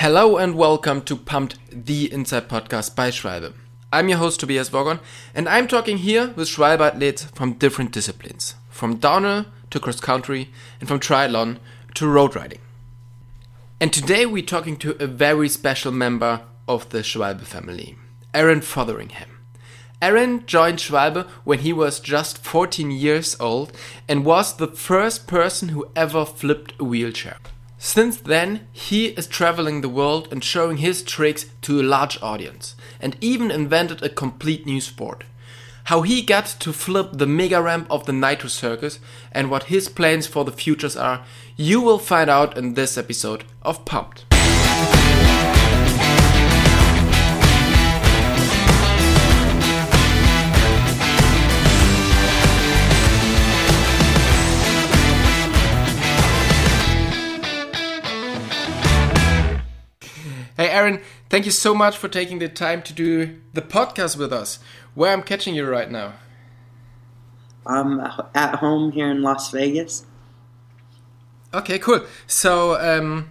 Hello and welcome to Pumped, the Inside Podcast by Schwalbe. I'm your host Tobias Wogon, and I'm talking here with Schwalbe athletes from different disciplines, from downhill to cross country, and from triathlon to road riding. And today we're talking to a very special member of the Schwalbe family, Aaron Fotheringham. Aaron joined Schwalbe when he was just 14 years old and was the first person who ever flipped a wheelchair. Since then, he is traveling the world and showing his tricks to a large audience, and even invented a complete new sport. How he got to flip the mega ramp of the Nitro Circus and what his plans for the futures are, you will find out in this episode of Pumped. Thank you so much for taking the time to do the podcast with us. Where I'm catching you right now? I'm at home here in Las Vegas. Okay, cool. So, um,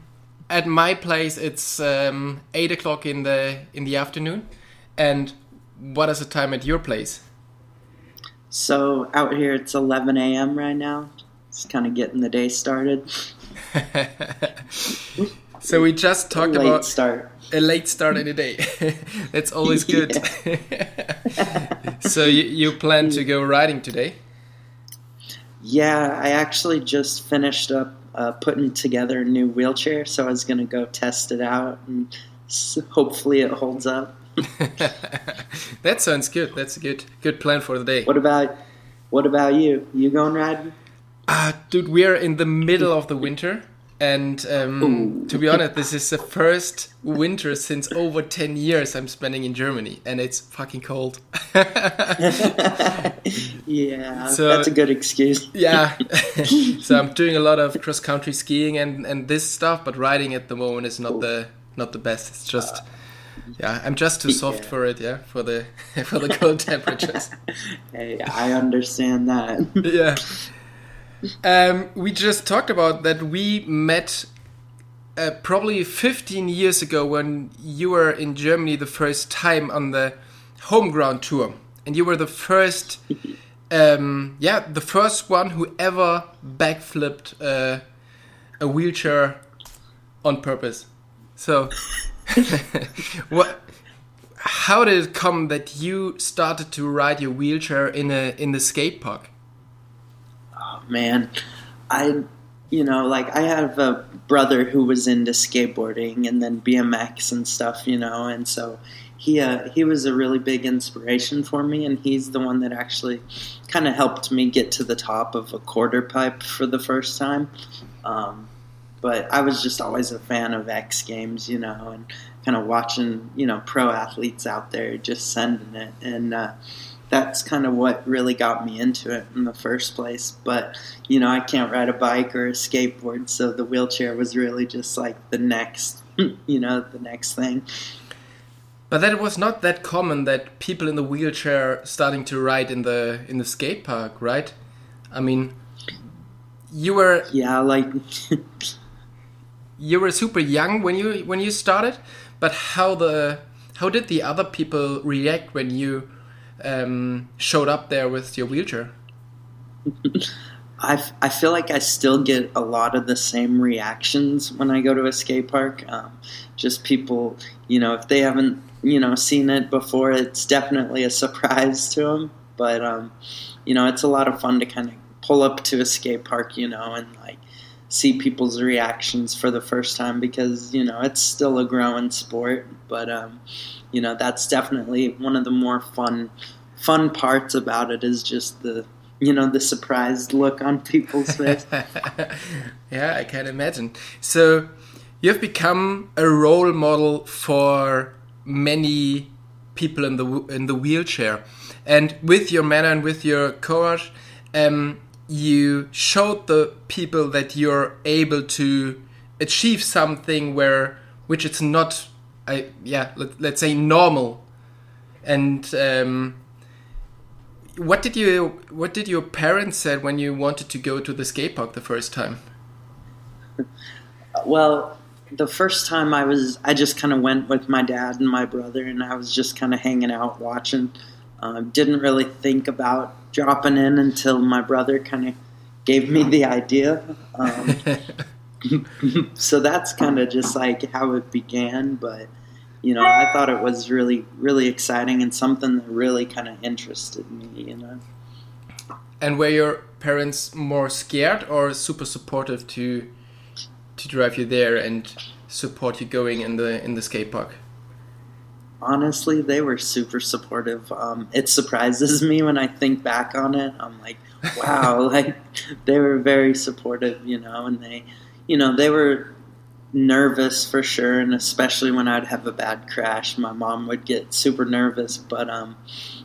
at my place, it's um, eight o'clock in the in the afternoon. And what is the time at your place? So out here, it's 11 a.m. right now. It's kind of getting the day started. So we just talked late about start. A late start in the day. That's always good. so you, you plan to go riding today? Yeah, I actually just finished up uh, putting together a new wheelchair, so I was gonna go test it out and hopefully it holds up. that sounds good. That's a good good plan for the day. What about what about you? You going riding? Uh, dude, we're in the middle of the winter. And um, to be honest, this is the first winter since over 10 years I'm spending in Germany, and it's fucking cold. yeah, So- that's a good excuse. yeah. so I'm doing a lot of cross country skiing and, and this stuff, but riding at the moment is not the not the best. It's just yeah, I'm just too soft Yeah. for it, yeah, for the for the cold temperatures. Hey, I understand that. yeah. Um, we just talked about that we met uh, probably 15 years ago when you were in Germany the first time on the home ground tour, and you were the first, um, yeah, the first one who ever backflipped uh, a wheelchair on purpose. So, what? How did it come that you started to ride your wheelchair in a in the skate park? Man, I, you know, like I have a brother who was into skateboarding and then BMX and stuff, you know, and so he uh, he was a really big inspiration for me, and he's the one that actually kind of helped me get to the top of a quarter pipe for the first time. Um, but I was just always a fan of X Games, you know, and kind of watching, you know, pro athletes out there just sending it, and uh, that's kind of what really got me into it in the first place. But you know, I can't ride a bike or a skateboard, so the wheelchair was really just like the next, you know, the next thing. But that it was not that common that people in the wheelchair starting to ride in the in the skate park, right? I mean, you were Yeah, like you were super young when you when you started, but how the how did the other people react when you um, showed up there with your wheelchair? I I feel like I still get a lot of the same reactions when I go to a skate park. Um, just people, you know, if they haven't, you know, seen it before, it's definitely a surprise to them. But, um, you know, it's a lot of fun to kind of pull up to a skate park, you know, and like see people's reactions for the first time because, you know, it's still a growing sport. But, um, you know, that's definitely one of the more fun, fun parts about it is just the, you know the surprised look on people's face. yeah, I can imagine. So you've become a role model for many people in the in the wheelchair, and with your manner and with your courage, um, you showed the people that you're able to achieve something where which it's not, I yeah, let, let's say normal, and. Um, what did you what did your parents said when you wanted to go to the skate park the first time? well, the first time I was, I just kind of went with my dad and my brother, and I was just kind of hanging out watching. Uh, didn't really think about dropping in until my brother kind of gave me the idea. Um, so that's kind of just like how it began. But you know, I thought it was really, really exciting and something that really kind of interested me. You know. And were your parents more scared or super supportive to to drive you there and support you going in the in the skate park? Honestly, they were super supportive. Um, it surprises me when I think back on it. I'm like, wow, like they were very supportive, you know, and they, you know, they were nervous for sure, and especially when I'd have a bad crash, my mom would get super nervous. But um,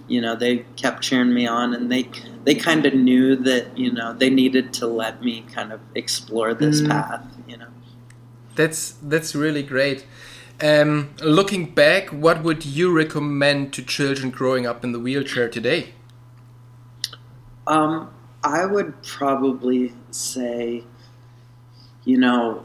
you know, they kept cheering me on, and they they kind of knew that you know they needed to let me kind of explore this mm. path. You know, that's that's really great. Um, looking back, what would you recommend to children growing up in the wheelchair today? Um, I would probably say, you know,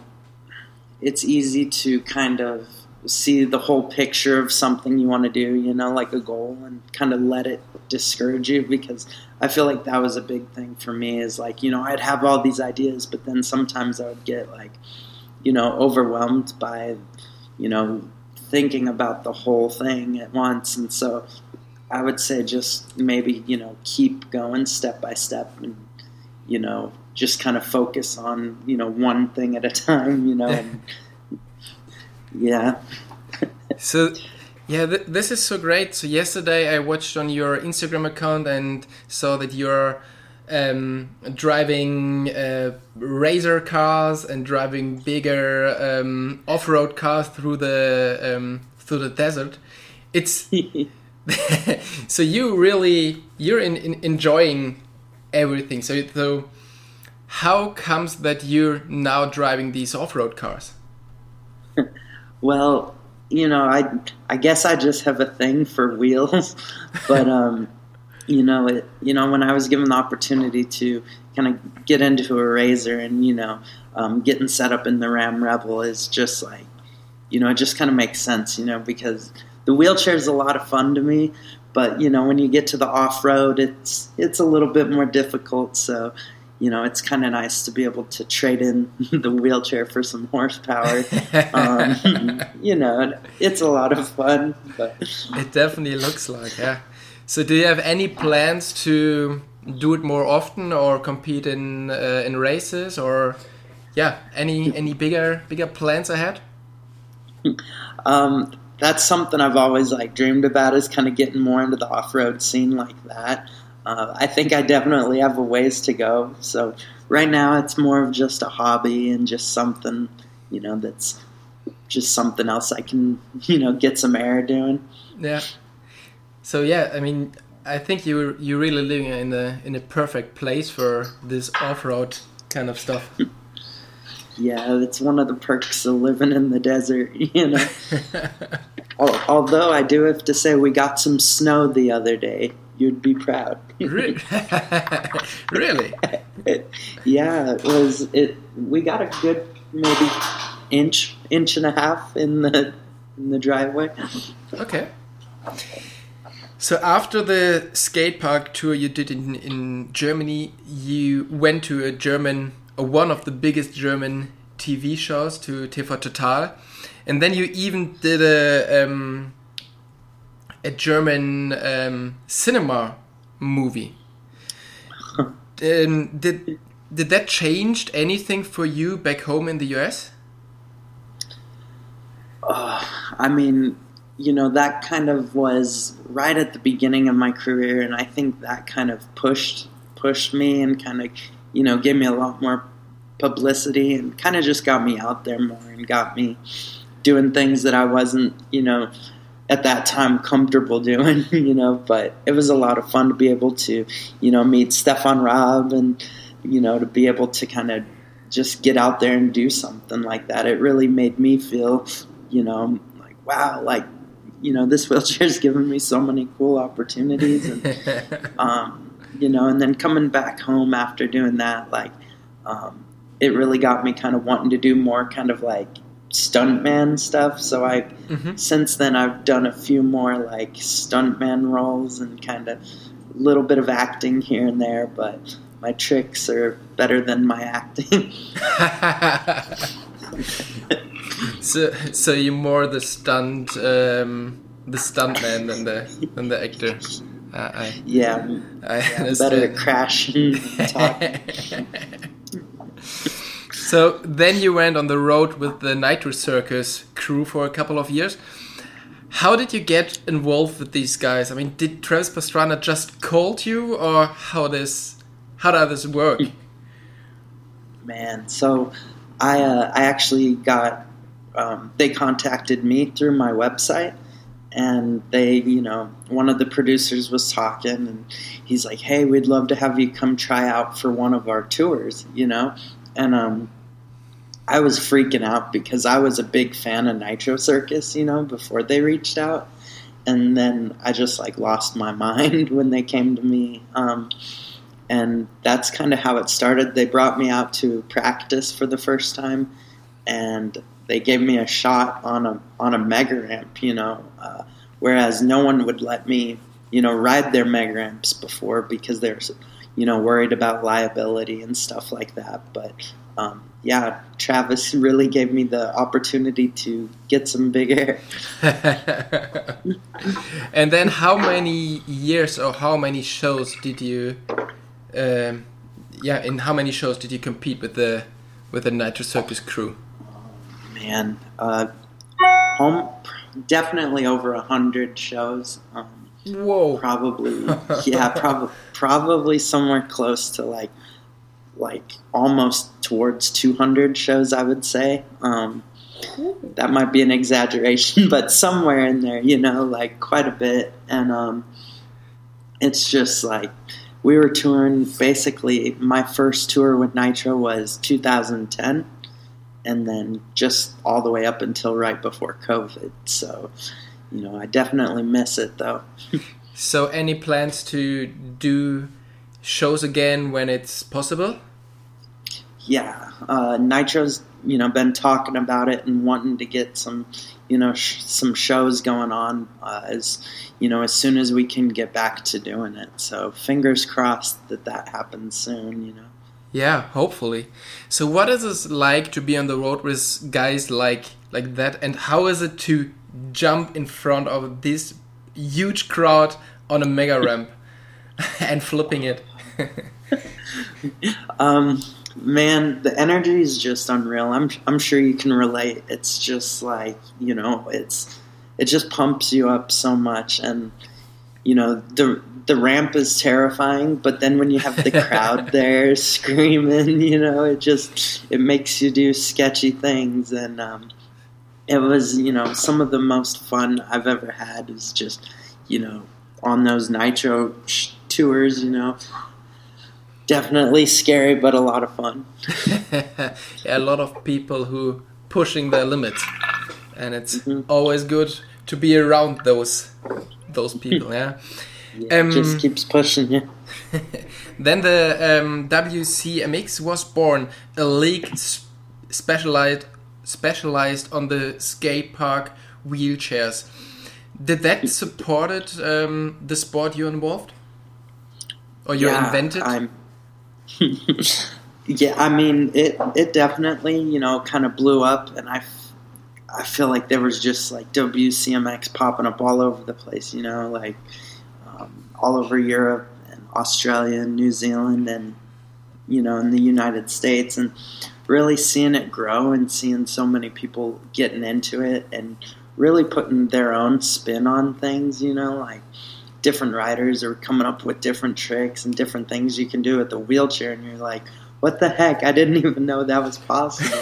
it's easy to kind of see the whole picture of something you want to do, you know, like a goal, and kind of let it discourage you because I feel like that was a big thing for me is like, you know, I'd have all these ideas, but then sometimes I would get like, you know, overwhelmed by, you know, thinking about the whole thing at once. And so I would say just maybe, you know, keep going step by step and, you know, just kind of focus on, you know, one thing at a time, you know, and, yeah. so, yeah, th- this is so great. So yesterday I watched on your Instagram account and saw that you're um, driving uh, racer cars and driving bigger um, off-road cars through the um, through the desert. It's so you really you're in, in enjoying everything. So so how comes that you're now driving these off-road cars? well, you know, I I guess I just have a thing for wheels, but um, you know, it you know when I was given the opportunity to kind of get into a razor and you know um, getting set up in the Ram Rebel is just like you know it just kind of makes sense, you know, because the wheelchair is a lot of fun to me, but you know when you get to the off road, it's it's a little bit more difficult. So you know, it's kind of nice to be able to trade in the wheelchair for some horsepower. um, you know, it's a lot of fun. But. It definitely looks like, yeah. So, do you have any plans to do it more often, or compete in uh, in races, or yeah, any any bigger bigger plans ahead? Um, that's something I've always like dreamed about is kind of getting more into the off road scene like that uh, I think I definitely have a ways to go. So right now, it's more of just a hobby and just something, you know, that's just something else I can, you know, get some air doing. Yeah. So yeah, I mean, I think you you really living in a in a perfect place for this off road kind of stuff. yeah, it's one of the perks of living in the desert, you know. Although I do have to say, we got some snow the other day you'd be proud. really? yeah, it was. It we got a good maybe inch, inch and a half in the in the driveway. Okay. So after the skate park tour you did in in Germany, you went to a German, uh, one of the biggest German TV shows, to TV Total, and then you even did a. Um, a German um, cinema movie. um, did did that change anything for you back home in the US? Uh, I mean, you know, that kind of was right at the beginning of my career, and I think that kind of pushed pushed me and kind of, you know, gave me a lot more publicity and kind of just got me out there more and got me doing things that I wasn't, you know, at that time comfortable doing, you know, but it was a lot of fun to be able to, you know, meet Stefan Raab and, you know, to be able to kind of just get out there and do something like that. It really made me feel, you know, like, wow, like, you know, this wheelchair's given me so many cool opportunities. And, um, you know, and then coming back home after doing that, like, um, it really got me kind of wanting to do more kind of like stuntman stuff. So I hmm since then I've done a few more like stuntman roles and kind of a little bit of acting here and there, but my tricks are better than my acting. so, so you're more the stunt, um, the stuntman than the than the actor. Uh, I, yeah, I I'm better at crashing. So then you went on the road with the Nitro Circus crew for a couple of years. How did you get involved with these guys? I mean, did Travis Pastrana just called you, or how this how does this work? Man, so I uh, I actually got um, they contacted me through my website, and they you know one of the producers was talking, and he's like, "Hey, we'd love to have you come try out for one of our tours," you know, and um. I was freaking out because I was a big fan of Nitro Circus, you know, before they reached out, and then I just like lost my mind when they came to me. Um, and that's kind of how it started. They brought me out to practice for the first time, and they gave me a shot on a on a mega ramp, you know, uh, whereas no one would let me, you know, ride their mega ramps before because they're, you know, worried about liability and stuff like that. But um, yeah, Travis really gave me the opportunity to get some big air. and then, how many years or how many shows did you? Um, yeah, in how many shows did you compete with the with the Nitro Circus crew? Man, uh, home definitely over a hundred shows. Um, Whoa! probably yeah probably probably somewhere close to like like almost towards 200 shows i would say. Um, that might be an exaggeration but somewhere in there you know like quite a bit. And um, it's just like we were touring basically my first tour with nitro was 2010 and then just all the way up until right before covid. So you know i definitely miss it though. So, any plans to do shows again when it's possible? Yeah, uh, Nitro's you know been talking about it and wanting to get some you know sh- some shows going on uh, as you know as soon as we can get back to doing it. So fingers crossed that that happens soon. You know. Yeah, hopefully. So, what is it like to be on the road with guys like like that, and how is it to jump in front of this huge crowd on a mega ramp and flipping it? Um, man, the energy is just unreal. I'm I'm sure you can relate. It's just like you know, it's it just pumps you up so much, and you know the the ramp is terrifying, but then when you have the crowd there screaming, you know, it just it makes you do sketchy things, and um, it was you know some of the most fun I've ever had is just you know on those nitro tours, you know. Definitely scary, but a lot of fun. yeah, a lot of people who pushing their limits, and it's Mhm. always good to be around those those people. Yeah. Yeah, Um, just keeps pushing you. then the um, WCMX was born, a league specialized specialized on the skate park wheelchairs. Did that supported um, the sport you involved, or you Yeah, invented? I'm, yeah, I mean, it it definitely you know kind of blew up, and I, f- I feel like there was just like WCMX popping up all over the place, you know, like um, all over Europe and Australia and New Zealand and you know in the United States, and really seeing it grow and seeing so many people getting into it and really putting their own spin on things, you know, like different riders are coming up with different tricks and different things you can do with the wheelchair, and you're like, what the heck? I didn't even know that was possible.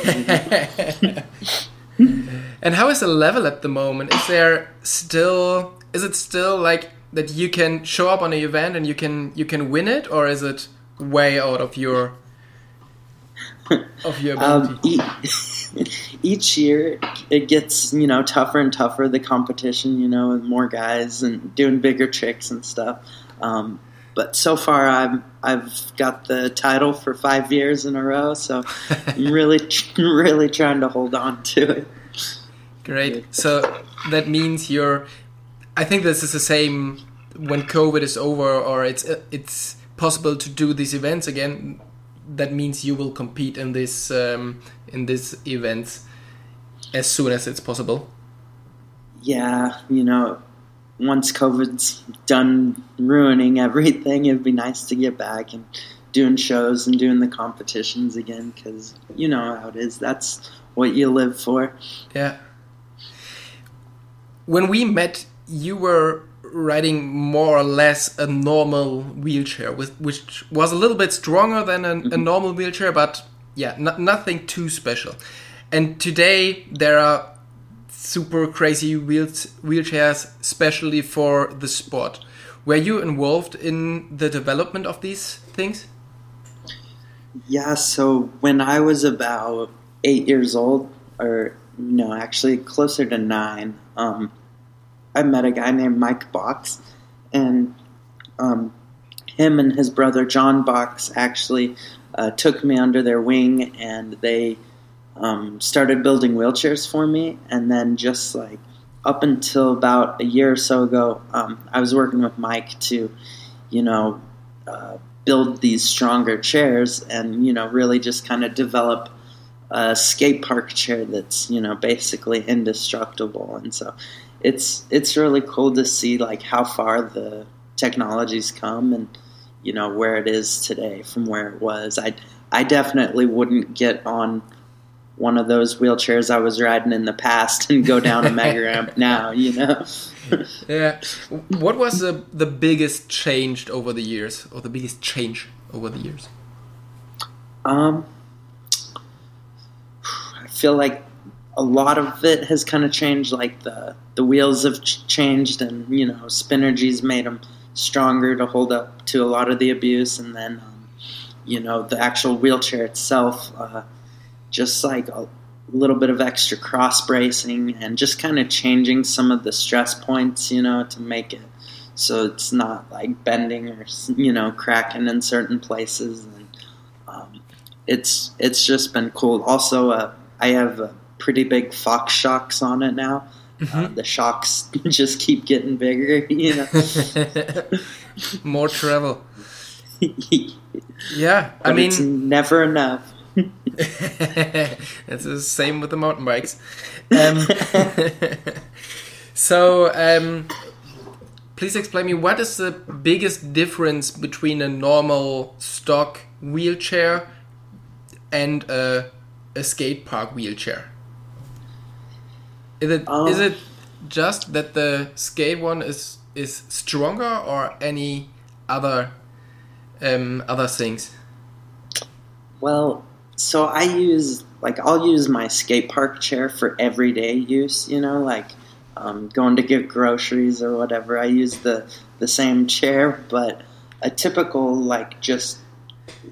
and how is the level at the moment? Is there still is it still like that you can show up on an event and you can you can win it, or is it way out of your of your ability? um, each, each year it gets you know tougher and tougher the competition you know and more guys and doing bigger tricks and stuff um, but so far I've I've got the title for five years in a row so I'm really really trying to hold on to it Great. So that means you're. I think this is the same when COVID is over, or it's it's possible to do these events again. That means you will compete in this um, in this event as soon as it's possible. Yeah, you know, once COVID's done ruining everything, it'd be nice to get back and doing shows and doing the competitions again because you know how it is. That's what you live for. Yeah when we met, you were riding more or less a normal wheelchair, with, which was a little bit stronger than a, a mm-hmm. normal wheelchair, but yeah, nothing too special. And today there are super crazy wheels, wheelchairs, especially for the sport. Were you involved in the development of these things? Yeah, so when I was about eight years old, or no, actually closer to nine, um, I met a guy named Mike Box, and um, him and his brother John Box actually uh, took me under their wing, and they um, started building wheelchairs for me. And then just like up until about a year or so ago, um, I was working with Mike to, you know, uh, build these stronger chairs, and you know, really just kind of develop a skate park chair that's you know basically indestructible. And so it's it's really cool to see like how far the technology's come and you know where it is today from where it was. I I definitely wouldn't get on one of those wheelchairs I was riding in the past and go down a mega ramp now. You know. yeah. What was the the biggest change over the years, or the biggest change over the years? Um, I feel like a lot of it has kind of changed. Like the the wheels have ch- changed, and you know, Spinergy's made them stronger to hold up to a lot of the abuse, and then um, you know, the actual wheelchair itself, uh, just like a little bit of extra cross bracing, and just kind of changing some of the stress points, you know, to make it so it's not like bending or you know cracking in certain places and um, it's it's just been cool also uh, i have pretty big Fox shocks on it now. Mm-hmm. Uh, the shocks just keep getting bigger, you know. More travel. yeah, but I mean, it's never enough. it's the same with the mountain bikes. Um, so, um, please explain me what is the biggest difference between a normal stock wheelchair and a, a skate park wheelchair? Is it um, is it just that the skate one is is stronger or any other um, other things? Well, so I use like I'll use my skate park chair for everyday use. You know, like um, going to get groceries or whatever. I use the the same chair, but a typical like just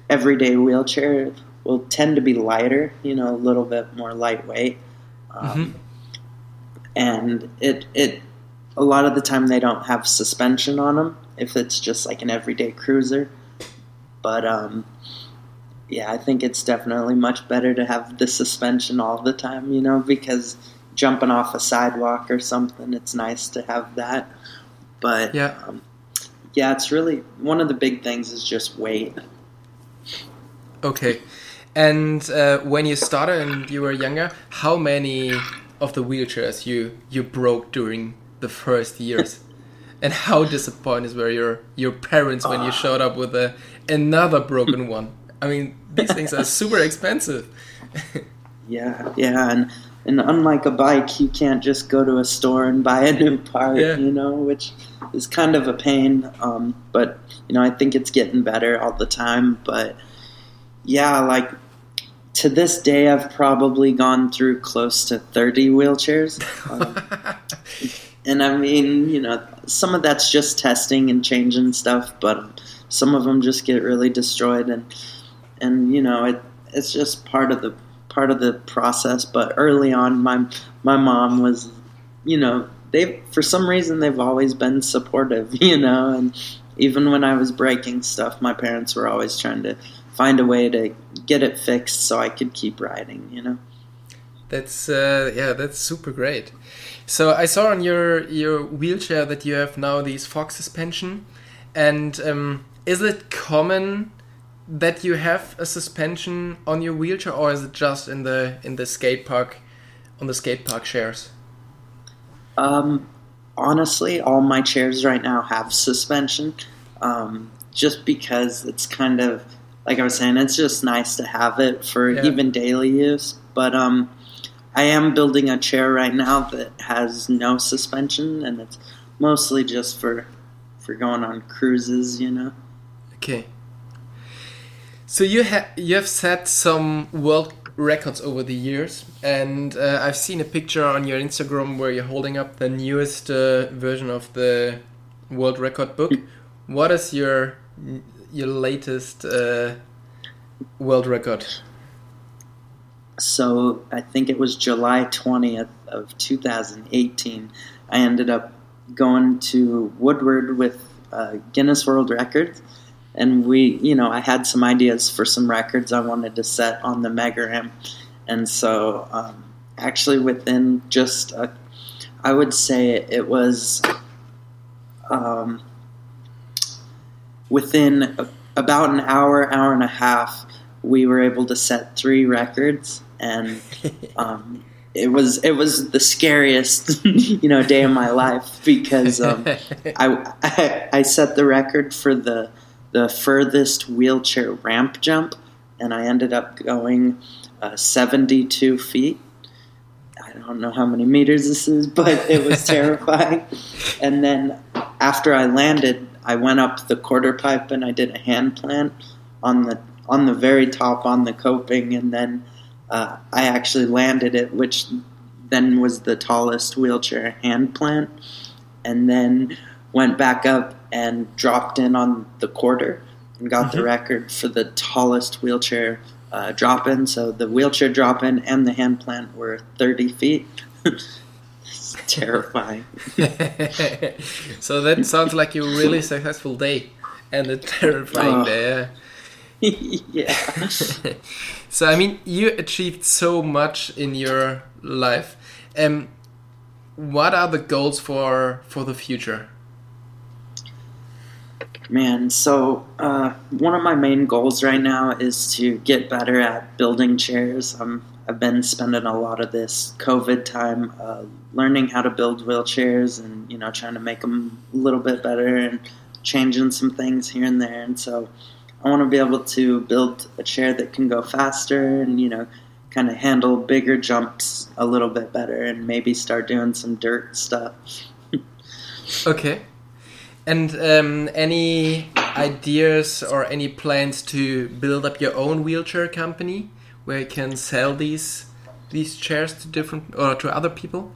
everyday wheelchair will tend to be lighter. You know, a little bit more lightweight. Um, mm-hmm and it it a lot of the time they don't have suspension on them if it's just like an everyday cruiser. But um, yeah, I think it's definitely much better to have the suspension all the time, you know, because jumping off a sidewalk or something, it's nice to have that. But yeah, um, yeah, it's really one of the big things is just weight. Okay, and uh, when you started and you were younger, how many of the wheelchairs you you broke during the first years? and how disappointed were your your parents when you showed up with a another broken one? I mean, these things are super expensive. yeah, yeah, and and unlike a bike, you can't just go to a store and buy a new part, yeah. you know, which is kind of a pain. Um, but you know, I think it's getting better all the time. But yeah, like to this day, I've probably gone through close to 30 wheelchairs. Um, and I mean, you know, some of that's just testing and changing stuff, but some of them just get really destroyed, and and you know, it it's just part of the part of the process. But early on, my my mom was, you know, they for some reason they've always been supportive, you know, and even when I was breaking stuff, my parents were always trying to find a way to get it fixed so I could keep riding, you know. That's uh, yeah, that's super great. So I saw on your your wheelchair that you have now these Fox suspension, and um, is it common that you have a suspension on your wheelchair, or is it just in the in the skate park, on the skate park chairs? Um, honestly, all my chairs right now have suspension, um, just because it's kind of like I was saying, it's just nice to have it for Yeah. even daily use. But um, I am building a chair right now that has no suspension, and it's mostly just for for going on cruises, you know. Okay. So you have you have set some world records over the years, and uh, I've seen a picture on your Instagram where you're holding up the newest uh, version of the world record book. What is your your latest uh, world record? So I think it was July 20th of 2018. I ended up going to Woodward with uh, Guinness World Records, and we, you know, I had some ideas for some records I wanted to set on the mega ramp, and so um, actually within just, a, I would say it was um, within a, about an hour, hour and a half, we were able to set three records, and um, it was it was the scariest you know day of my life because um, I, I I set the record for the the furthest wheelchair ramp jump, and I ended up going uh, seventy two feet. I don't know how many meters this is, but it was terrifying. and then after I landed, I went up the quarter pipe and I did a hand plant on the on the very top on the coping, and then uh, I actually landed it, which then was the tallest wheelchair hand plant, and then went back up and dropped in on the quarter and got the Mhm. record for the tallest wheelchair uh, drop in. So the wheelchair drop in and the hand plant were 30 feet. it's terrifying. so that sounds like a really successful day and a terrifying Oh. day. yeah. so I mean, you achieved so much in your life. Um, what are the goals for for the future? Man, so uh, one of my main goals right now is to get better at building chairs. Um, I've been spending a lot of this COVID time uh, learning how to build wheelchairs and you know trying to make them a little bit better and changing some things here and there. And so I want to be able to build a chair that can go faster and you know kind of handle bigger jumps a little bit better and maybe start doing some dirt stuff. Okay. And um, any ideas or any plans to build up your own wheelchair company where you can sell these these chairs to different or to other people?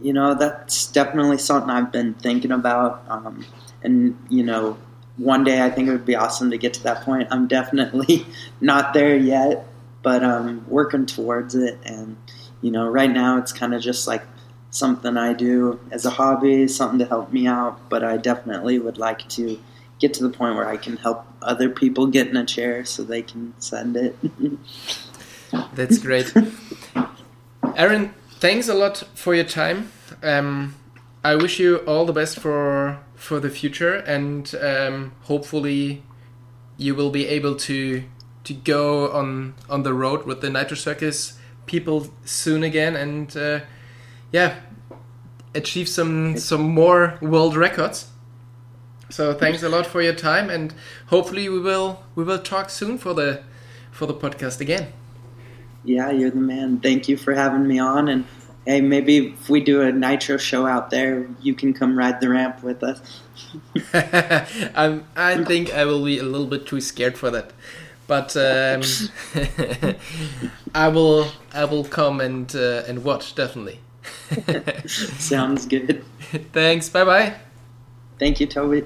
You know, that's definitely something I've been thinking about. Um, and, you know, one day I think it would be awesome to get to that point. I'm definitely not there yet, but um, working towards it. And, you know, right now it's kind of just like something I do as a hobby, something to help me out. But I definitely would like to get to the point where I can help other people get in a chair so they can send it. That's great. Aaron, thanks a lot for your time. Um, I wish you all the best for for the future, and um, hopefully you will be able to to go on on the road with the Nitro Circus people soon again, and uh, yeah, achieve some some more world records. So thanks a lot for your time, and hopefully we will we will talk soon for the for the podcast again. Yeah, you're the man. Thank you for having me on. And hey, maybe if we do a nitro show out there, you can come ride the ramp with us. I'm, I think I will be a little bit too scared for that, but um, I will. I will come and uh, and watch definitely. Sounds good. Thanks. Bye bye. Thank you, Toby.